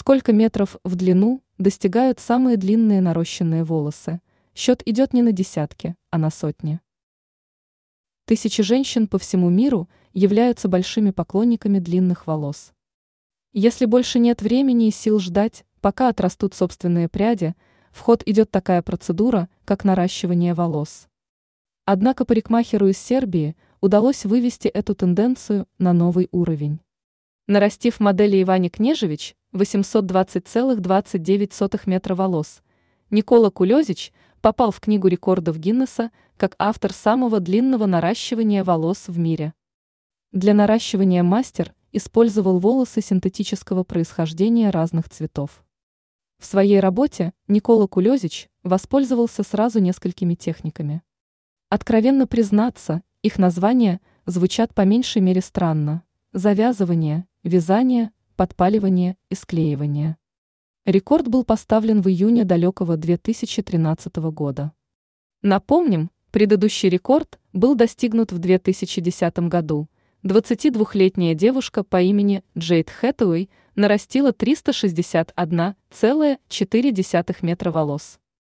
Сколько метров в длину достигают самые длинные нарощенные волосы? Счет идет не на десятки, а на сотни. Тысячи женщин по всему миру являются большими поклонниками длинных волос. Если больше нет времени и сил ждать, пока отрастут собственные пряди, в ход идет такая процедура, как наращивание волос. Однако парикмахеру из Сербии удалось вывести эту тенденцию на новый уровень. Нарастив модели Иване Кнежевич 820,29 метра волос, Никола Кулезич попал в Книгу рекордов Гиннесса как автор самого длинного наращивания волос в мире. Для наращивания мастер использовал волосы синтетического происхождения разных цветов. В своей работе Никола Кулезич воспользовался сразу несколькими техниками. Откровенно признаться, их названия звучат по меньшей мере странно. Завязывание, вязание, подпаливание и склеивание. Рекорд был поставлен в июне далекого 2013 года. Напомним, предыдущий рекорд был достигнут в 2010 году. 22-летняя девушка по имени Джейд Хэтэуэй нарастила 361,4 метра волос.